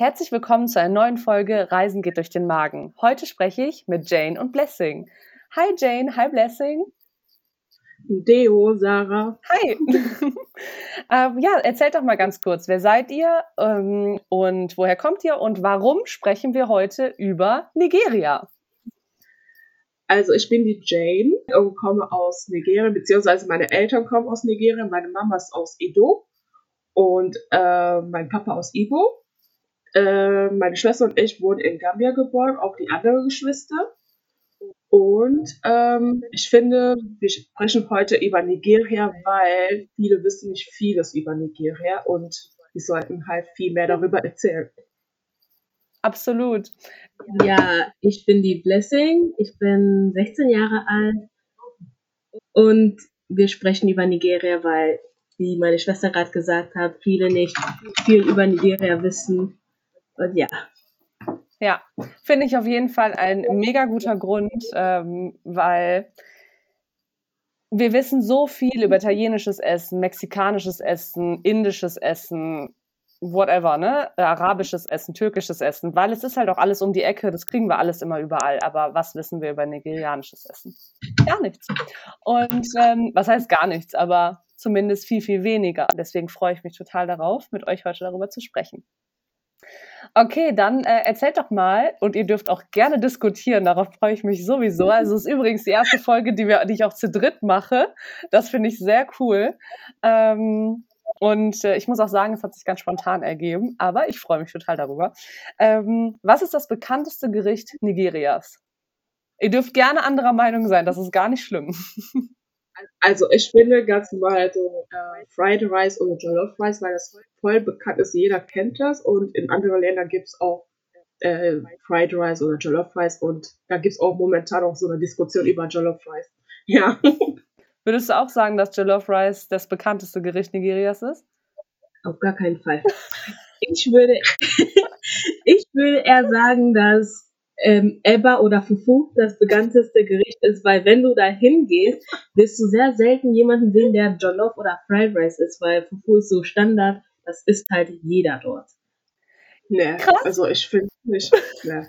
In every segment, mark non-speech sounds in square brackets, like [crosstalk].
Herzlich willkommen zu einer neuen Folge Reisen geht durch den Magen. Heute spreche ich mit Jane und Blessing. Hi Jane, hi Blessing. Deo, Sarah. Hi. [laughs] ähm, ja, erzählt doch mal ganz kurz, wer seid ihr ähm, und woher kommt ihr und warum sprechen wir heute über Nigeria? Also ich bin die Jane und komme aus Nigeria, beziehungsweise meine Eltern kommen aus Nigeria, meine Mama ist aus Edo und äh, mein Papa aus Ibo. Äh, meine Schwester und ich wurden in Gambia geboren, auch die anderen Geschwister. Und ähm, ich finde, wir sprechen heute über Nigeria, weil viele wissen nicht vieles über Nigeria und wir sollten halt viel mehr darüber erzählen. Absolut. Ja, ich bin die Blessing, ich bin 16 Jahre alt und wir sprechen über Nigeria, weil, wie meine Schwester gerade gesagt hat, viele nicht viel über Nigeria wissen. Und ja. Ja, finde ich auf jeden Fall ein mega guter Grund, ähm, weil wir wissen so viel über italienisches Essen, mexikanisches Essen, indisches Essen, whatever, ne? Arabisches Essen, türkisches Essen, weil es ist halt auch alles um die Ecke, das kriegen wir alles immer überall. Aber was wissen wir über nigerianisches Essen? Gar nichts. Und ähm, was heißt gar nichts, aber zumindest viel, viel weniger. Deswegen freue ich mich total darauf, mit euch heute darüber zu sprechen. Okay, dann äh, erzählt doch mal und ihr dürft auch gerne diskutieren, darauf freue ich mich sowieso. Also es ist übrigens die erste Folge, die, wir, die ich auch zu dritt mache. Das finde ich sehr cool. Ähm, und äh, ich muss auch sagen, es hat sich ganz spontan ergeben, aber ich freue mich total darüber. Ähm, was ist das bekannteste Gericht Nigerias? Ihr dürft gerne anderer Meinung sein, das ist gar nicht schlimm. [laughs] Also ich finde ganz normal so äh, Fried Rice oder Jollof Rice, weil das voll bekannt ist, jeder kennt das und in anderen Ländern gibt es auch äh, Fried Rice oder Jollof Rice und da gibt es auch momentan auch so eine Diskussion über Jollof Rice. [laughs] Ja. Würdest du auch sagen, dass Jollof Rice das bekannteste Gericht Nigerias ist? Auf gar keinen Fall. Ich würde, [laughs] ich würde eher sagen, dass ähm, Eba oder Fufu das bekannteste Gericht ist, weil wenn du da hingehst, wirst du sehr selten jemanden sehen, der Jollof oder Fried Rice ist, weil Fufu ist so Standard, das isst halt jeder dort. Nee, Krass. also ich finde nicht. Nee.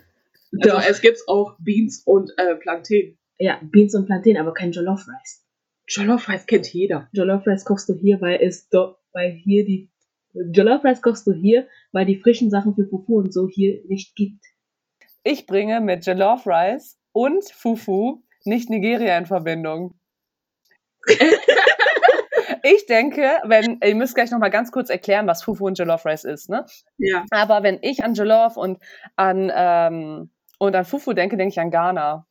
Also Doch. es gibt auch Beans und äh, Plantain. Ja, Beans und Plantain, aber kein Jollof Rice. Jollof Rice kennt jeder. Jollof Rice kochst du hier, weil es dort, weil hier die Jollof Rice kochst du hier, weil die frischen Sachen für Fufu und so hier nicht gibt. Ich bringe mit Jollof Rice und Fufu nicht Nigeria in Verbindung. [laughs] ich denke, wenn, ihr müsst gleich nochmal ganz kurz erklären, was Fufu und Jollof Rice ist, ne? Ja. Aber wenn ich an Jollof und an, ähm, und an Fufu denke, denke ich an Ghana.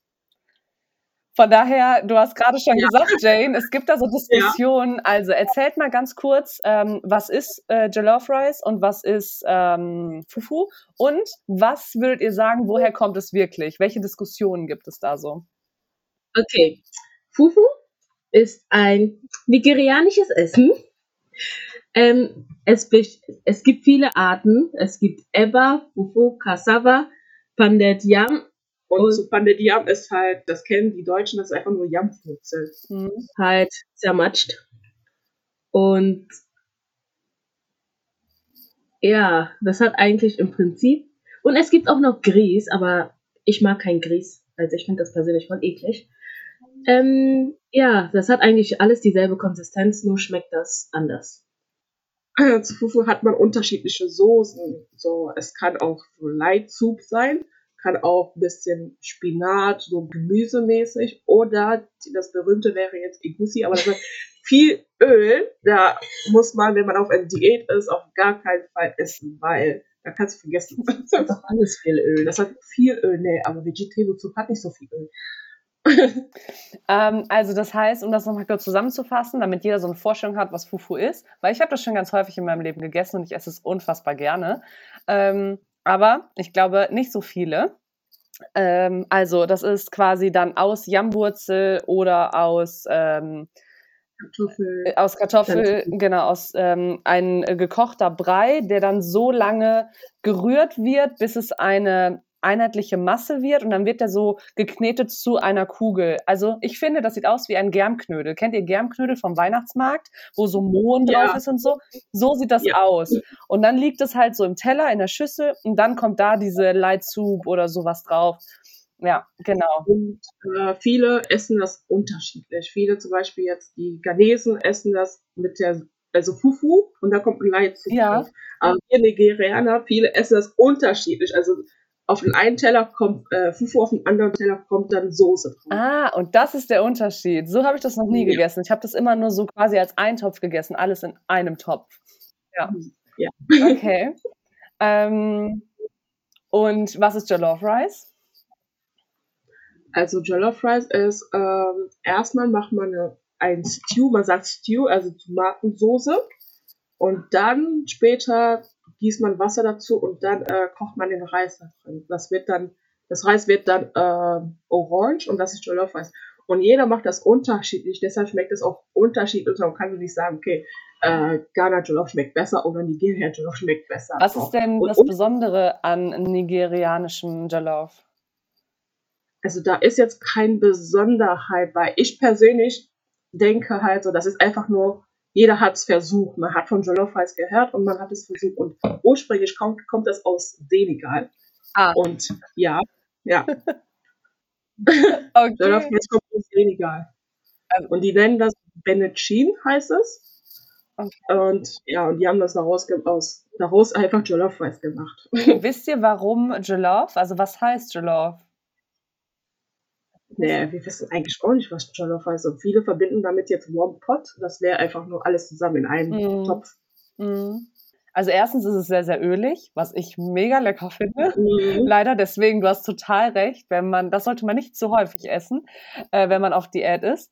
Von daher, du hast gerade schon ja. gesagt, Jane, es gibt da so [laughs] Diskussionen. Ja. Also erzählt mal ganz kurz, ähm, was ist äh, Jollof Rice und was ist ähm, Fufu? Und was würdet ihr sagen, woher kommt es wirklich? Welche Diskussionen gibt es da so? Okay, Fufu ist ein nigerianisches Essen. Ähm, es, es gibt viele Arten. Es gibt Eba, Fufu, Cassava, Pandet Yam und, so Pandediam ist halt, das kennen die Deutschen, das ist einfach nur Jampfwurzel. Mhm. Halt zermatscht. Und ja, das hat eigentlich im Prinzip. Und es gibt auch noch Grieß, aber ich mag kein Grieß. Also ich finde das persönlich voll eklig. Ähm, ja, das hat eigentlich alles dieselbe Konsistenz, nur schmeckt das anders. Zu Fufu hat man unterschiedliche Soßen. So, es kann auch so Light Soup sein kann auch ein bisschen Spinat, so gemüsemäßig. Oder das berühmte wäre jetzt Igusi, aber das hat [laughs] viel Öl. Da muss man, wenn man auf einer Diät ist, auf gar keinen Fall essen, weil da kannst du vergessen. [laughs] Das hat doch alles viel Öl. Das hat viel Öl, nee, aber Vegetable Soup hat nicht so viel Öl. [laughs] ähm, also das heißt, um das nochmal kurz zusammenzufassen, damit jeder so eine Vorstellung hat, was Fufu ist, weil ich habe das schon ganz häufig in meinem Leben gegessen und ich esse es unfassbar gerne. Ähm, aber ich glaube nicht so viele. Ähm, also das ist quasi dann aus Jammwurzel oder aus ähm, Kartoffel. Äh, aus Kartoffel, genau, aus ähm, ein äh, gekochter Brei, der dann so lange gerührt wird, bis es eine einheitliche Masse wird und dann wird der so geknetet zu einer Kugel. Also ich finde, das sieht aus wie ein Germknödel. Kennt ihr Germknödel vom Weihnachtsmarkt, wo so Mohn Ja. drauf ist und so? So sieht das Ja. aus. Und dann liegt es halt so im Teller, in der Schüssel und dann kommt da diese Light Soup oder sowas drauf. Ja, genau. Und äh, viele essen das unterschiedlich. Viele zum Beispiel jetzt die Ghanesen essen das mit der, also Fufu und da kommt ein Light zu. Ja. Aber wir Nigerianer, viele essen das unterschiedlich. Also auf den einen Teller kommt äh, Fufu, auf den anderen Teller kommt dann Soße drauf. Ah, und das ist der Unterschied. So habe ich das noch nie Ja. gegessen. Ich habe das immer nur so quasi als Eintopf gegessen, alles in einem Topf. Ja. Ja. Okay. [laughs] ähm, und was ist Jollof Rice? Also Jollof Rice ist, ähm, erstmal macht man eine, ein Stew, man sagt Stew, also Tomatensoße. Und dann später gießt man Wasser dazu und dann äh, kocht man den Reis da drin. Das wird dann, das Reis wird dann äh, orange und das ist Jollof Rice. Und jeder macht das unterschiedlich, deshalb schmeckt es auch unterschiedlich. Man kann nicht sagen, okay, äh, Ghana Jollof schmeckt besser oder Nigeria Jollof schmeckt besser. Was ist denn Und- das und- Besondere an nigerianischem Jollof? also da ist jetzt kein Besonderheit, weil ich persönlich denke halt so, das ist einfach nur, jeder hat es versucht. Man hat von Jollof Rice gehört und man hat es versucht. Und ursprünglich kommt, kommt es aus Senegal. Ah, Und ja, ja, [laughs] Jollof okay. Rice kommt aus Senegal. Also- Und die nennen das Benetchin, heißt es. Okay. Und ja, und die haben das daraus, aus, daraus einfach Jollof Rice gemacht. Wisst ihr, warum Jollof? Also was heißt Jollof? Nee, wir wissen eigentlich auch nicht, was Jollof heißt. Und viele verbinden damit jetzt Warm Pot. Das wäre einfach nur alles zusammen in einem Mm. Topf. Mhm. Also erstens ist es sehr, sehr ölig, was ich mega lecker finde. Mhm. Leider, deswegen, du hast total recht, wenn man, das sollte man nicht zu häufig essen, äh, wenn man auf Diät ist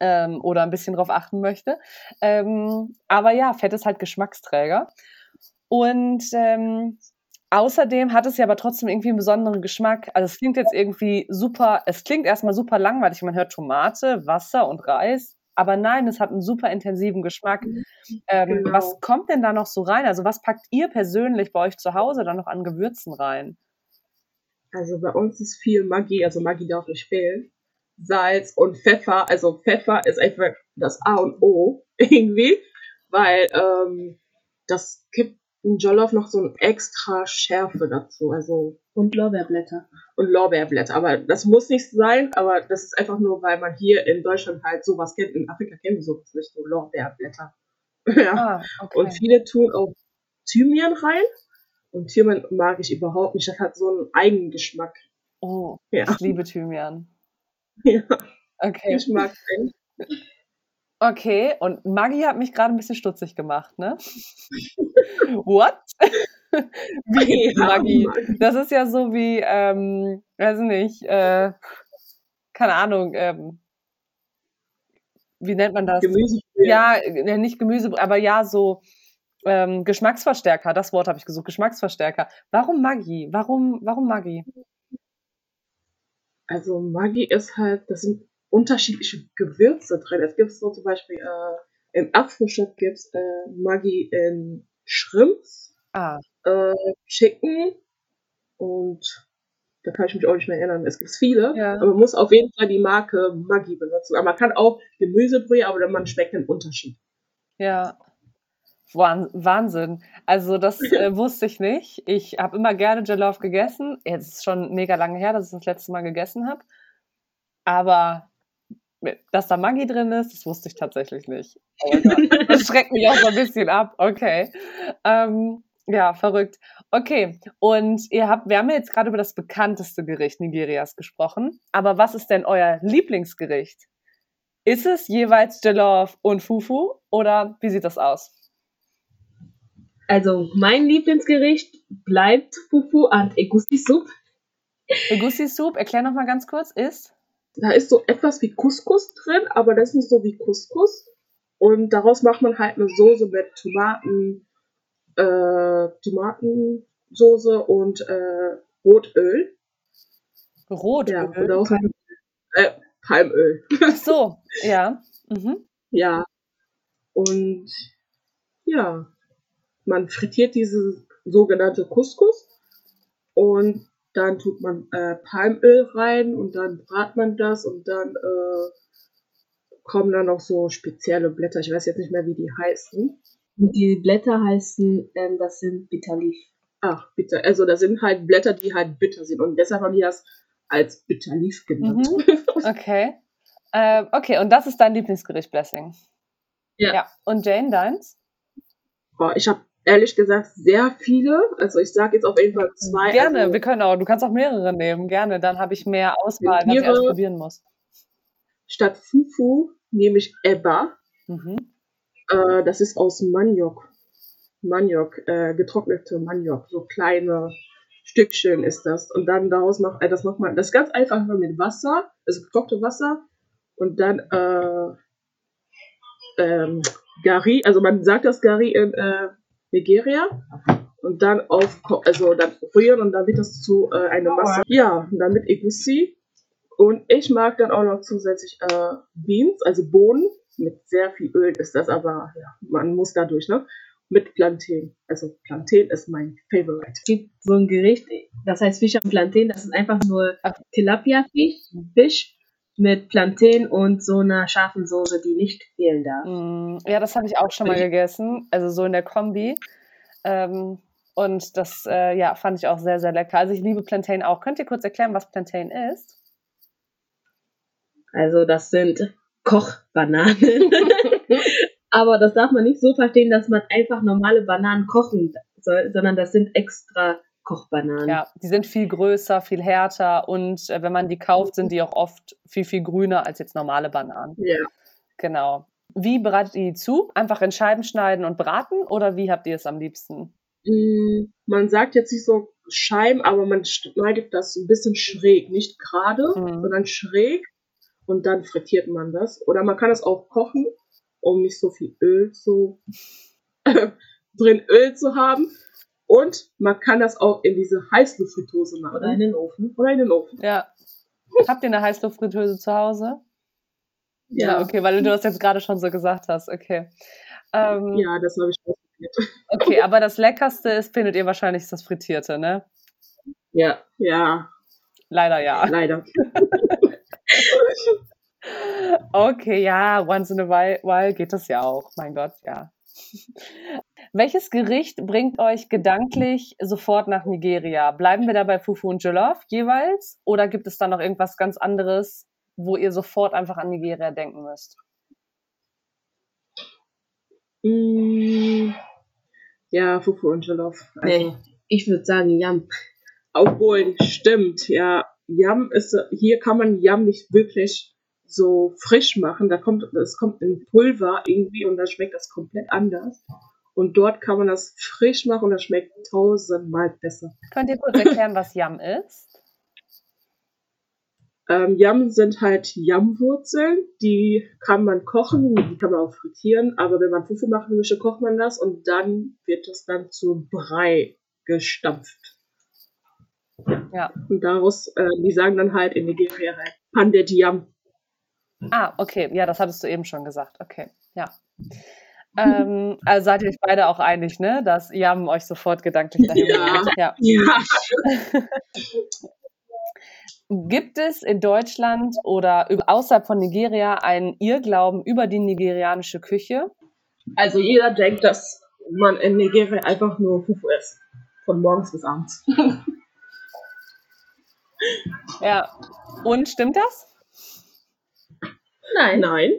ähm, oder ein bisschen drauf achten möchte. Ähm, aber ja, Fett ist halt Geschmacksträger. Und ähm, außerdem hat es ja aber trotzdem irgendwie einen besonderen Geschmack. Also es klingt jetzt irgendwie super, es klingt erstmal super langweilig, man hört Tomate, Wasser und Reis. Aber nein, es hat einen super intensiven Geschmack. Ähm, Genau. Was kommt denn da noch so rein? Also was packt ihr persönlich bei euch zu Hause dann noch an Gewürzen rein? Also bei uns ist viel Maggi, also Maggi darf nicht fehlen. Salz und Pfeffer. Also Pfeffer ist einfach das A und O [laughs] irgendwie, weil ähm, das ein Jollof noch so ein extra Schärfe dazu. Also Und Lorbeerblätter. und Lorbeerblätter. Aber das muss nicht sein, aber das ist einfach nur, weil man hier in Deutschland halt sowas kennt. In Afrika kennen wir sowas nicht, so Lorbeerblätter. [laughs] ja. Ah, okay. Und viele tun auch Thymian rein. Und Thymian mag ich überhaupt nicht. Das hat so einen eigenen Geschmack. oh, Ja. ich liebe Thymian. [laughs] ja. Okay. Ich mag den. Okay, und Maggi hat mich gerade ein bisschen stutzig gemacht, ne? [laughs] What? [laughs] wie Ja, Maggi? Maggi. Das ist ja so wie, ähm, weiß nicht, äh, keine Ahnung, ähm, wie nennt man das? Ja, äh, nicht Gemüse, aber ja, so ähm, Geschmacksverstärker, das Wort habe ich gesucht, Geschmacksverstärker. Warum Maggi? Warum, warum Maggi? Also Maggi ist halt, das sind unterschiedliche Gewürze drin. Es gibt so zum Beispiel äh, im Apfelshop gibt es äh, Maggi in Shrimps, Ah, äh, Chicken und da kann ich mich auch nicht mehr erinnern. Es gibt viele, Ja. aber man muss auf jeden Fall die Marke Maggi benutzen. Aber man kann auch Gemüsebrühe, aber dann man schmeckt den Unterschied. ja. Wahn- Wahnsinn. Also das [laughs] äh, wusste ich nicht. Ich habe immer gerne Jollof gegessen. Jetzt ist schon mega lange her, dass ich das letzte Mal gegessen habe. Aber dass da Maggi drin ist, das wusste ich tatsächlich nicht. Oh. [laughs] Das schreckt mich auch so ein bisschen ab. Okay. Ähm, ja, verrückt. Okay. Und ihr habt, wir haben ja jetzt gerade über das bekannteste Gericht Nigerias gesprochen. Aber was ist denn euer Lieblingsgericht? Ist es jeweils Jollof und Fufu oder wie sieht das aus? Also mein Lieblingsgericht bleibt Fufu und Egusi Soup. Egusi Soup, erklär noch mal ganz kurz, ist? Da ist so etwas wie Couscous drin, aber das ist nicht so wie Couscous. Und daraus macht man halt eine Soße mit Tomaten, äh, Tomatensoße und äh, Rotöl. Rotöl. Ja, und daraus halt, äh, Palmöl. Ach so, [laughs] ja. Mhm. Ja. Und ja, man frittiert diese sogenannte Couscous und dann tut man äh, Palmöl rein und dann brat man das und dann äh, kommen dann noch so spezielle Blätter. Ich weiß jetzt nicht mehr, wie die heißen. Und die Blätter heißen, ähm, das sind Bitterleaf. Ach, bitter. Also da sind halt Blätter, die halt bitter sind und deshalb haben die das als Bitterleaf genannt. Mhm. [laughs] Okay. Äh, okay, und das ist dein Lieblingsgericht, Blessing. Ja. ja. Und Jane, deins? Boah, ich habe ehrlich gesagt sehr viele. Also ich sage jetzt auf jeden Fall zwei. Gerne, also, wir können auch. Du kannst auch mehrere nehmen, gerne. Dann habe ich mehr Auswahl, was ich probieren muss. statt Fufu nehme ich Eba. Mhm. Äh, das ist aus Maniok. Maniok, äh, getrocknete Maniok. So kleine Stückchen ist das. Und dann daraus macht, äh, das macht man, das ist ganz einfach mit Wasser, also gekochte Wasser. Und dann äh, ähm, Gari, also man sagt das Gari in äh, Nigeria. Und dann auf, also dann rühren und dann wird das zu äh, einer Masse. Ja, und dann mit Egusi. Und ich mag dann auch noch zusätzlich äh, Beans, also Bohnen. Mit sehr viel Öl ist das, aber ja, man muss da durch, ne? Mit Plantain. Also Plantain ist mein Favorite. Es gibt so ein Gericht, das heißt Fisch am Plantain, das ist einfach nur. Tilapia-Fisch Fisch mit Plantain und so einer scharfen Soße, die nicht fehlen darf. Mm, Ja, das habe ich auch schon mal gegessen. Also so in der Kombi. Ähm, und das äh, ja, fand ich auch sehr, sehr lecker. Also ich liebe Plantain auch. Könnt ihr kurz erklären, was Plantain ist? Also das sind Kochbananen. [laughs] Aber das darf man nicht so verstehen, dass man einfach normale Bananen kochen soll, sondern das sind extra Kochbananen. Ja, die sind viel größer, viel härter und äh, wenn man die kauft, sind die auch oft viel, viel grüner als jetzt normale Bananen. Ja. Genau. Wie bereitet ihr die zu? Einfach in Scheiben schneiden und braten oder wie habt ihr es am liebsten? Mm, Man sagt jetzt nicht so Scheiben, aber man schneidet das ein bisschen schräg. Nicht gerade, Mhm. sondern schräg. Und dann frittiert man das. Oder man kann es auch kochen, um nicht so viel Öl zu [laughs] drin Öl zu haben. Und man kann das auch in diese Heißluftfritteuse machen. Oder in den Ofen. Oder in den Ofen. Ja. Habt ihr eine Heißluftfritteuse zu Hause? Ja, okay, weil du das jetzt gerade schon so gesagt hast. Okay. Ähm, Ja, das habe ich ausprobiert. [laughs] Okay, aber das Leckerste ist, findet ihr wahrscheinlich, ist das Frittierte, ne? Ja, ja, Leider ja. leider. [laughs] Okay, ja, once in a while, while geht das ja auch. Mein Gott, ja. Welches Gericht bringt euch gedanklich sofort nach Nigeria? Bleiben wir da bei Fufu und Jollof jeweils? Oder gibt es da noch irgendwas ganz anderes, wo ihr sofort einfach an Nigeria denken müsst? Mm, Ja, Fufu und Jollof. Also, Nee, ich würde sagen Yam. Obwohl, stimmt, ja. Yam ist, hier kann man Yam nicht wirklich so frisch machen. Da kommt, es kommt in Pulver irgendwie und dann schmeckt das komplett anders. Und dort kann man das frisch machen und das schmeckt tausendmal besser. Könnt ihr kurz erklären, was Yam ist? [laughs] Ähm, Yam sind halt Yamwurzeln, die kann man kochen, die kann man auch frittieren, aber wenn man Fufu machen möchte, kocht man das und dann wird das dann zu Brei gestampft. Ja. Und daraus, äh, die sagen dann halt in Nigeria halt Pandet Yam. Ah, okay. Ja, das hattest du eben schon gesagt. Okay, ja. Ähm, also seid ihr euch beide auch einig, ne? Dass Yam euch sofort gedanklich dahin Ja. bringt? [laughs] ja. Ja. [laughs] Gibt es in Deutschland oder außerhalb von Nigeria einen Irrglauben über die nigerianische Küche? Also jeder denkt, dass man in Nigeria einfach nur Fufu isst. Von morgens bis abends. Ja. Und stimmt das? Nein. Nein.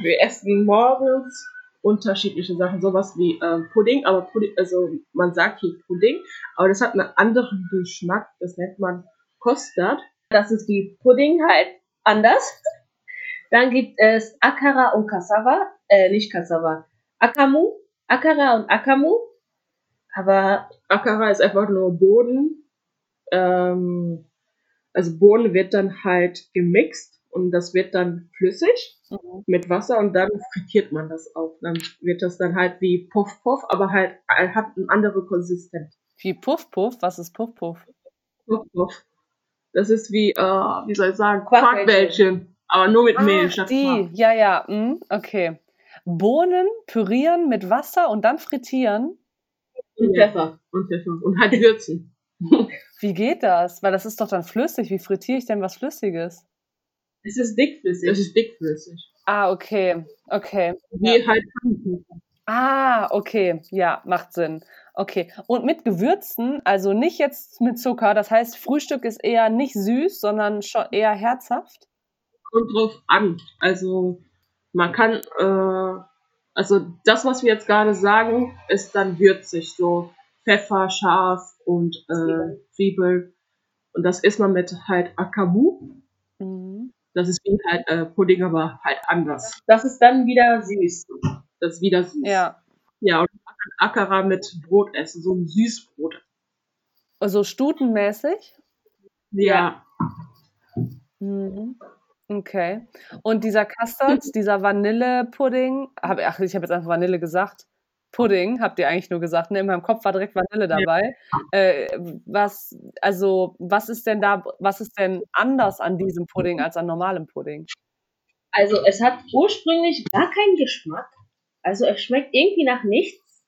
Wir essen morgens unterschiedliche Sachen, sowas wie ähm, Pudding, aber Pudding, also man sagt hier Pudding, aber das hat einen anderen Geschmack, das nennt man Custard. Das ist wie Pudding halt anders. [laughs] Dann gibt es Akara und Cassava. Äh, nicht Cassava. Akamu. Akara und Akamu. Aber Akara ist einfach nur Boden. Ähm, also Bohnen wird dann halt gemixt und das wird dann flüssig Mhm. mit Wasser und dann frittiert man das auch. Dann wird das dann halt wie Puff Puff, aber halt äh, hat eine andere Konsistenz. Wie Puff Puff? Was ist Puff Puff? Puff Puff. Das ist wie, äh, wie soll ich sagen, Quarkbällchen. Aber nur mit Mehl Ah, statt die, Quark. ja, ja, mm, okay. Bohnen pürieren mit Wasser und dann frittieren. und. Pfeffer. Und Pfeffer. Und halt [laughs] würzen. Wie geht das? Weil das ist doch dann flüssig. Wie frittiere ich denn was Flüssiges? Es ist dickflüssig. Es ist dickflüssig. Ah, okay. Okay. Wie halt Pfannkuchen. Ah, okay. Ja, macht Sinn. Okay. Und mit Gewürzen, also nicht jetzt mit Zucker. Das heißt, Frühstück ist eher nicht süß, sondern schon eher herzhaft. Kommt drauf an. Also man kann, äh, also das, was wir jetzt gerade sagen, ist dann würzig. So Pfeffer, scharf und äh, Zwiebel. Und das isst man mit halt Akamu. Mhm. Das ist wie halt äh, Pudding, aber halt anders. Das ist dann wieder süß. Das ist wieder süß. Ja. Ja, und Akara mit Brot essen, so ein Süßbrot. Also stutenmäßig. Ja. Mhm. Okay. Und dieser Custard, dieser Vanillepudding, hab, ach, ich habe jetzt einfach Vanille gesagt. Pudding, habt ihr eigentlich nur gesagt, ne? In meinem Kopf war direkt Vanille dabei. Äh, was, also, was ist denn da, was ist denn anders an diesem Pudding als an normalem Pudding? Also es hat ursprünglich gar keinen Geschmack. Also es schmeckt irgendwie nach nichts.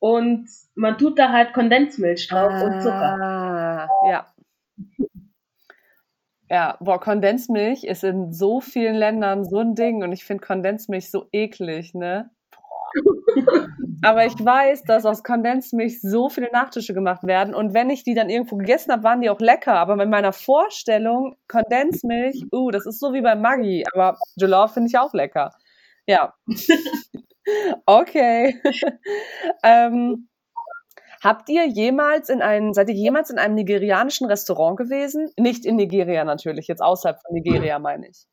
Und man tut da halt Kondensmilch drauf und Zucker. Ah, ja. Ja, boah, Kondensmilch ist in so vielen Ländern so ein Ding und ich finde Kondensmilch so eklig, ne? [laughs] Aber ich weiß, dass aus Kondensmilch so viele Nachtische gemacht werden und wenn ich die dann irgendwo gegessen habe, waren die auch lecker. Aber mit meiner Vorstellung, Kondensmilch, uh, das ist so wie bei Maggi, aber Jollof finde ich auch lecker. Ja. [laughs] okay. [laughs] ähm, habt ihr jemals in einem, seid ihr jemals in einem nigerianischen Restaurant gewesen? Nicht in Nigeria natürlich, jetzt außerhalb von Nigeria meine ich.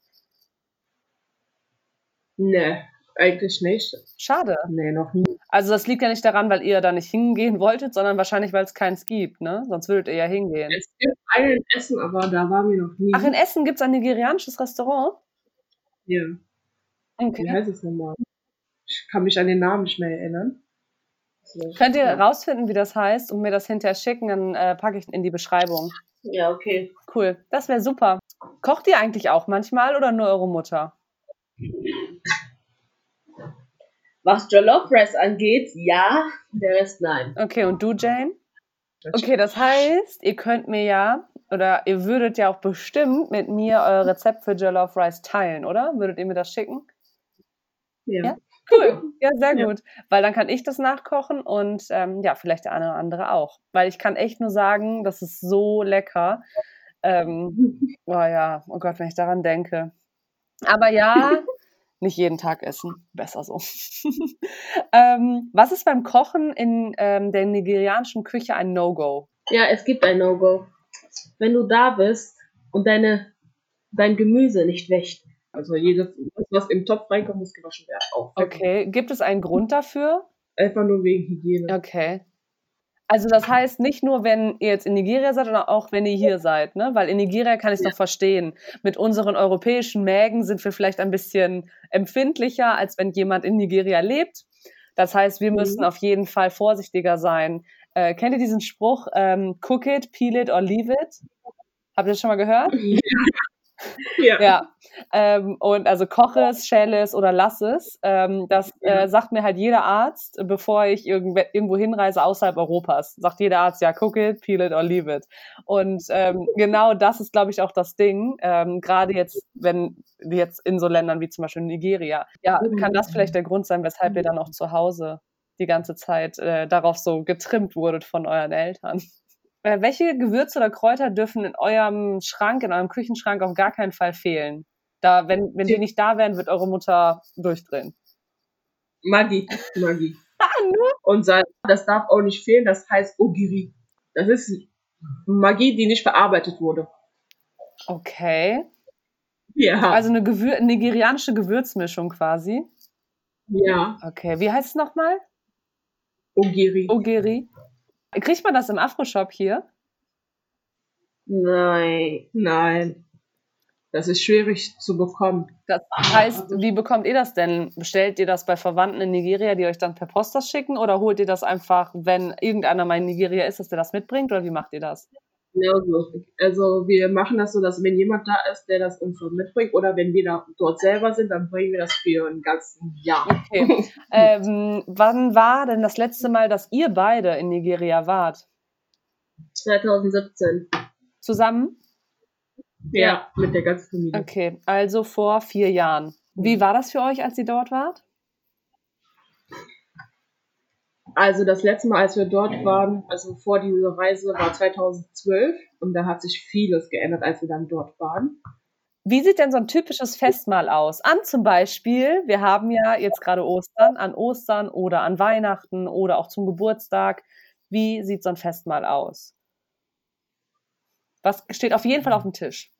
Nee, eigentlich nicht. Schade. Nee, noch nie. Also das liegt ja nicht daran, weil ihr da nicht hingehen wolltet, sondern wahrscheinlich, weil es keins gibt, ne? Sonst würdet ihr ja hingehen. Es gibt einen in Essen, aber da waren wir noch nie. Ach, in Essen gibt es ein nigerianisches Restaurant? ja. Wie Okay. heißt es nochmal? Ich kann mich an den Namen nicht mehr erinnern. Könnt ihr rausfinden, wie das heißt und mir das hinterher schicken, dann äh, packe ich in die Beschreibung. Ja, okay. Cool, das wäre super. Kocht ihr eigentlich auch manchmal oder nur eure Mutter? Was Jollof Rice angeht, ja, der Rest nein. Okay, und du, Jane? Okay, das heißt, ihr könnt mir ja, oder ihr würdet ja auch bestimmt mit mir euer Rezept für Jollof Rice teilen, oder? Würdet ihr mir das schicken? Ja. Ja? Cool, ja, sehr Ja. gut. Weil dann kann ich das nachkochen und ähm, ja, vielleicht der eine oder andere auch. Weil ich kann echt nur sagen, das ist so lecker. Ähm, [laughs] oh ja, oh Gott, wenn ich daran denke. Aber ja, [laughs] nicht jeden Tag essen. Besser so. [laughs] ähm, was ist beim Kochen in ähm, der nigerianischen Küche ein No-Go? Ja, es gibt ein No-Go. Wenn du da bist und deine, dein Gemüse nicht wäscht. Also jedes, was im Topf reinkommt, muss gewaschen werden. Auch. Okay, gibt es einen Grund dafür? Einfach nur wegen Hygiene. Okay. Also das heißt nicht nur, wenn ihr jetzt in Nigeria seid, sondern auch wenn ihr hier seid, ne? Weil in Nigeria kann ich es Ja. noch verstehen. Mit unseren europäischen Mägen sind wir vielleicht ein bisschen empfindlicher, als wenn jemand in Nigeria lebt. Das heißt, wir Mhm. müssen auf jeden Fall vorsichtiger sein. Äh, kennt ihr diesen Spruch, ähm, cook it, peel it or leave it? Habt ihr das schon mal gehört? Ja. [laughs] Ja, ähm, und also koche es, schäle es oder lass es. Ähm, das Ja. äh, sagt mir halt jeder Arzt, bevor ich irgendw irgendwo hinreise außerhalb Europas. Sagt jeder Arzt, ja, cook it, peel it or leave it. Und ähm, genau das ist, glaube ich, auch das Ding. Ähm, Gerade jetzt, wenn jetzt in so Ländern wie zum Beispiel Nigeria. Ja, kann das vielleicht der Grund sein, weshalb ihr dann auch zu Hause die ganze Zeit äh, darauf so getrimmt wurdet von euren Eltern? Äh, welche Gewürze oder Kräuter dürfen in eurem Schrank, in eurem Küchenschrank auf gar keinen Fall fehlen? Da, wenn, wenn die nicht da wären, wird eure Mutter durchdrehen. Maggi. Maggi. [laughs] Ah, nur? Und Salz, das darf auch nicht fehlen, das heißt Ogiri. Das ist Maggi, die nicht verarbeitet wurde. Okay. Ja. Also eine Gewür nigerianische Gewürzmischung quasi. ja. Okay. Wie heißt es nochmal? Ogiri. Ogiri. Kriegt man das im Afro-Shop hier? Nein. Nein. Das ist schwierig zu bekommen. Das heißt, wie bekommt ihr das denn? Bestellt ihr das bei Verwandten in Nigeria, die euch dann per Post das schicken? Oder holt ihr das einfach, wenn irgendeiner mal in Nigeria ist, dass der das mitbringt? Oder wie macht ihr das? Genauso. Also wir machen das so, dass wenn jemand da ist, der das uns so mitbringt, oder wenn wir da dort selber sind, dann bringen wir das für ein ganzes Jahr. Okay. [laughs] ähm, wann war denn das letzte Mal, dass ihr beide in Nigeria wart? 2017. Zusammen? Ja, mit der ganzen Familie. Okay, also vor vier Jahren. Wie war das für euch, als ihr dort wart? Also das letzte Mal, als wir dort waren, also vor dieser Reise, war 2012 und da hat sich vieles geändert, als wir dann dort waren. Wie sieht denn so ein typisches Festmahl aus? An zum Beispiel, wir haben ja jetzt gerade Ostern, an Ostern oder an Weihnachten oder auch zum Geburtstag. Wie sieht so ein Festmahl aus? Was steht auf jeden Fall auf dem Tisch?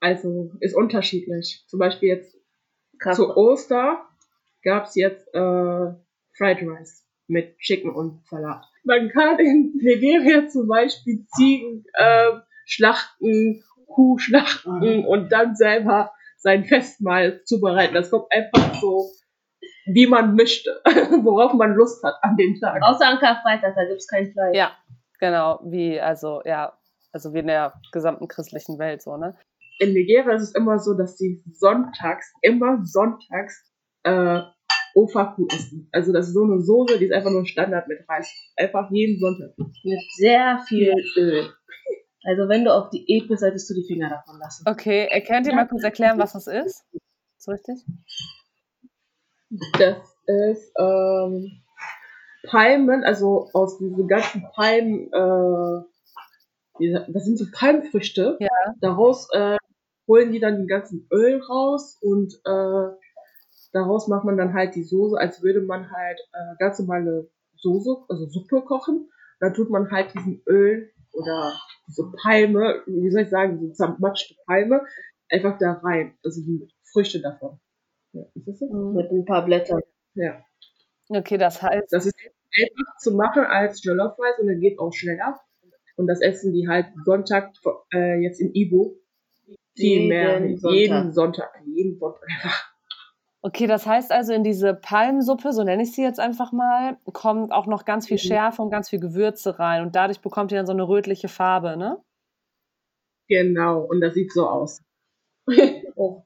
Also ist unterschiedlich. Zum Beispiel jetzt zu Oster gab es jetzt äh, Fried Rice mit Chicken und Salat. Man kann in Nigeria zum Beispiel Ziegen äh, schlachten, Kuh schlachten und dann selber sein Festmahl zubereiten. Das kommt einfach so, wie man möchte, [laughs] worauf man Lust hat an den Tag. Außer an Karfreitag, da gibt es kein Fleisch. Ja, genau, wie, also, ja, also wie in der gesamten christlichen Welt, so, ne? In Nigeria ist es immer so, dass die sonntags, immer sonntags, äh, Ofaku essen. Also das ist so eine Soße, die ist einfach nur Standard mit Reis. Einfach jeden Sonntag. Mit sehr viel Öl. Also wenn du auf Diät bist, solltest du die Finger davon lassen. Okay, äh, könnt ihr mal kurz erklären, was das ist? So richtig? Das ist ähm, Palmen, also aus diesen ganzen Palmen, äh, das sind so Palmfrüchte. Ja. Daraus äh, holen die dann den ganzen Öl raus und äh, daraus macht man dann halt die Soße, als würde man halt äh, ganz normale Soße, also Suppe kochen. Dann tut man halt diesen Öl oder diese Palme, wie soll ich sagen, diese zermatschte Palme, einfach da rein. Also die Früchte davon. Ja, ist das so? Mit ein paar Blättern. Ja. Okay, das heißt, Das ist einfach zu machen als Jollof Rice und dann geht auch schneller. Und das essen die halt Sonntag äh, jetzt in Ibo viel Jeden mehr. Sonntag. Jeden Sonntag. Jeden [laughs] Sonntag. Okay, das heißt also, in diese Palmsuppe, so nenne ich sie jetzt einfach mal, kommt auch noch ganz viel Mhm. Schärfe und ganz viel Gewürze rein und dadurch bekommt ihr dann so eine rötliche Farbe, ne? Genau. Und das sieht so aus. [laughs] Oh.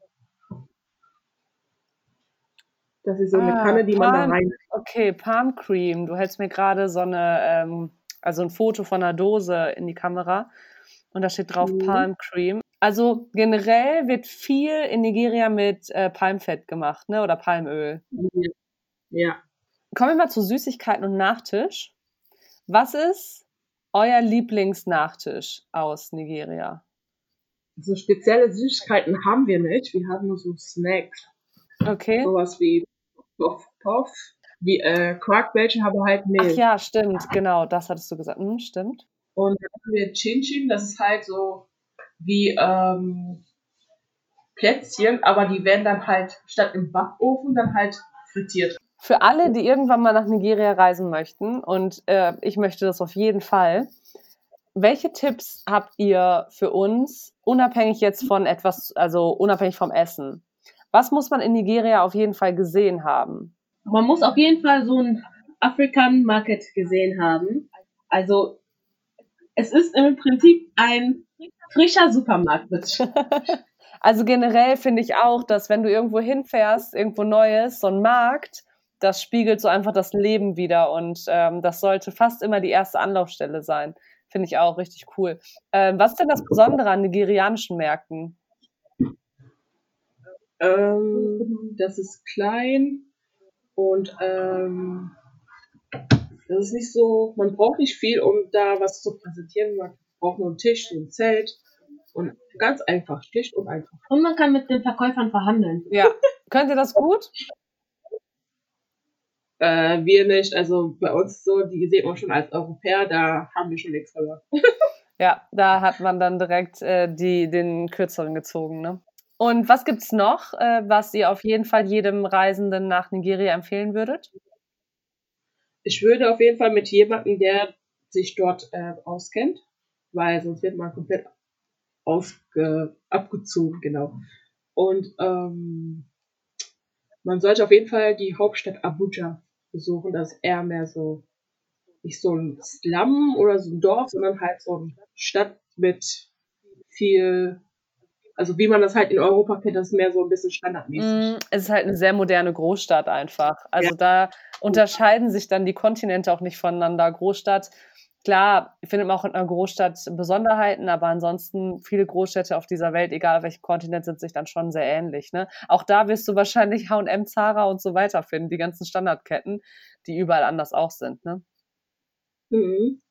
Das ist so eine Ah, Kanne, die man da Palm- rein. Okay, Palm Cream. Du hältst mir gerade so eine, ähm, also ein Foto von einer Dose in die Kamera und da steht drauf Mhm. Palm Cream. Also generell wird viel in Nigeria mit äh, Palmfett gemacht, ne? Oder Palmöl. Ja. Kommen wir mal zu Süßigkeiten und Nachtisch. Was ist euer Lieblingsnachtisch aus Nigeria? So spezielle Süßigkeiten haben wir nicht. Wir haben nur so Snacks. Okay. Sowas wie Puff Puff. Wie äh, Quarkbällchen, aber halt Ach Milch. ja, stimmt, genau, das hattest du gesagt. Hm, stimmt. Und dann haben wir Chin Chin, das ist halt so wie ähm, Plätzchen, aber die werden dann halt statt im Backofen dann halt frittiert. Für alle, die irgendwann mal nach Nigeria reisen möchten, und äh, ich möchte das auf jeden Fall, welche Tipps habt ihr für uns, unabhängig jetzt von etwas, also unabhängig vom Essen? Was muss man in Nigeria auf jeden Fall gesehen haben? Man muss auf jeden Fall so ein African Market gesehen haben. Also es ist im Prinzip ein frischer Supermarkt. ich [laughs] Also generell finde ich auch, dass wenn du irgendwo hinfährst, irgendwo Neues, so ein Markt, das spiegelt so einfach das Leben wieder und ähm, das sollte fast immer die erste Anlaufstelle sein. Finde ich auch richtig cool. Ähm, was ist denn das Besondere an nigerianischen Märkten? Ähm, das ist klein und ähm, das ist nicht so, man braucht nicht viel, um da was zu präsentieren. Man braucht nur einen Tisch, ein Zelt und ganz einfach, schlicht und einfach. Und man kann mit den Verkäufern verhandeln. Ja, [laughs] könnt ihr das gut? Äh, wir nicht, also bei uns so, die sieht man schon als Europäer, da haben wir schon nichts verloren. [laughs] Ja, da hat man dann direkt äh, die, den kürzeren gezogen. Ne? Und was gibt's noch, äh, was ihr auf jeden Fall jedem Reisenden nach Nigeria empfehlen würdet? Ich würde auf jeden Fall mit jemandem, der sich dort äh, auskennt, weil sonst wird man komplett ausge abgezogen, genau. Und ähm, man sollte auf jeden Fall die Hauptstadt Abuja besuchen. Das ist eher mehr so, nicht so ein Slum oder so ein Dorf, sondern halt so eine Stadt mit viel, also wie man das halt in Europa kennt, das ist mehr so ein bisschen standardmäßig. Mm, es ist halt eine sehr moderne Großstadt einfach. Also da unterscheiden sich dann die Kontinente auch nicht voneinander. Großstadt Klar, findet man auch in einer Großstadt Besonderheiten, aber ansonsten viele Großstädte auf dieser Welt, egal auf welchem Kontinent, sind sich dann schon sehr ähnlich. Ne? Auch da wirst du [laughs] wahrscheinlich H&M, Zara und so weiter finden, die ganzen Standardketten, die überall anders auch sind. Ne? Mhm.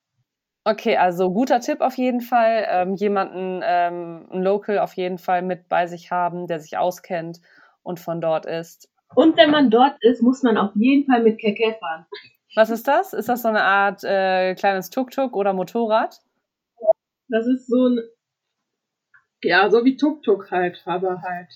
Okay, also guter Tipp auf jeden Fall. Ähm, jemanden, ähm, ein Local auf jeden Fall mit bei sich haben, der sich auskennt und von dort ist. Und wenn man dort ist, muss man auf jeden Fall mit Keke fahren. Was ist das? Ist das so eine Art äh, kleines Tuk-Tuk oder Motorrad? Das ist so ein. Ja, so wie Tuk-Tuk halt, aber halt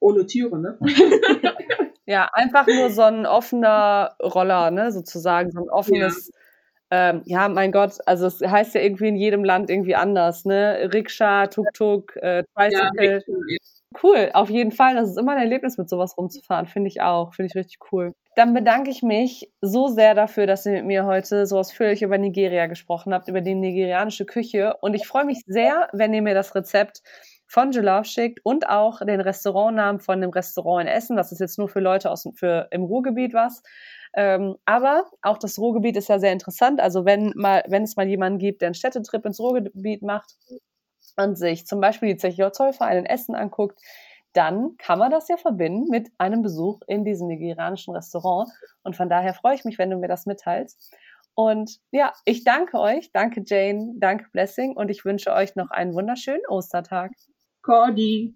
ohne Türe, ne? [laughs] [laughs] ja, einfach nur so ein offener Roller, ne, sozusagen, so ein offenes. Ja. Ähm, ja, mein Gott, also es heißt ja irgendwie in jedem Land irgendwie anders, ne? Rikscha, Tuk-Tuk, äh, Tricycle. Ja, cool, auf jeden Fall. Das ist immer ein Erlebnis, mit sowas rumzufahren, finde ich auch. Finde ich richtig cool. Dann bedanke ich mich so sehr dafür, dass ihr mit mir heute so ausführlich über Nigeria gesprochen habt, über die nigerianische Küche. Und ich freue mich sehr, wenn ihr mir das Rezept von Jollof schickt und auch den Restaurantnamen von dem Restaurant in Essen. Das ist jetzt nur für Leute aus für im Ruhrgebiet was. Ähm, aber auch das Ruhrgebiet ist ja sehr interessant. Also wenn mal, wenn es mal jemanden gibt, der einen Städtetrip ins Ruhrgebiet macht und sich zum Beispiel die Zeche Zollverein in Essen anguckt, dann kann man das ja verbinden mit einem Besuch in diesem nigerianischen Restaurant. Und von daher freue ich mich, wenn du mir das mitteilst. Und ja, ich danke euch, danke Jane, danke Blessing und ich wünsche euch noch einen wunderschönen Ostertag. Cordy.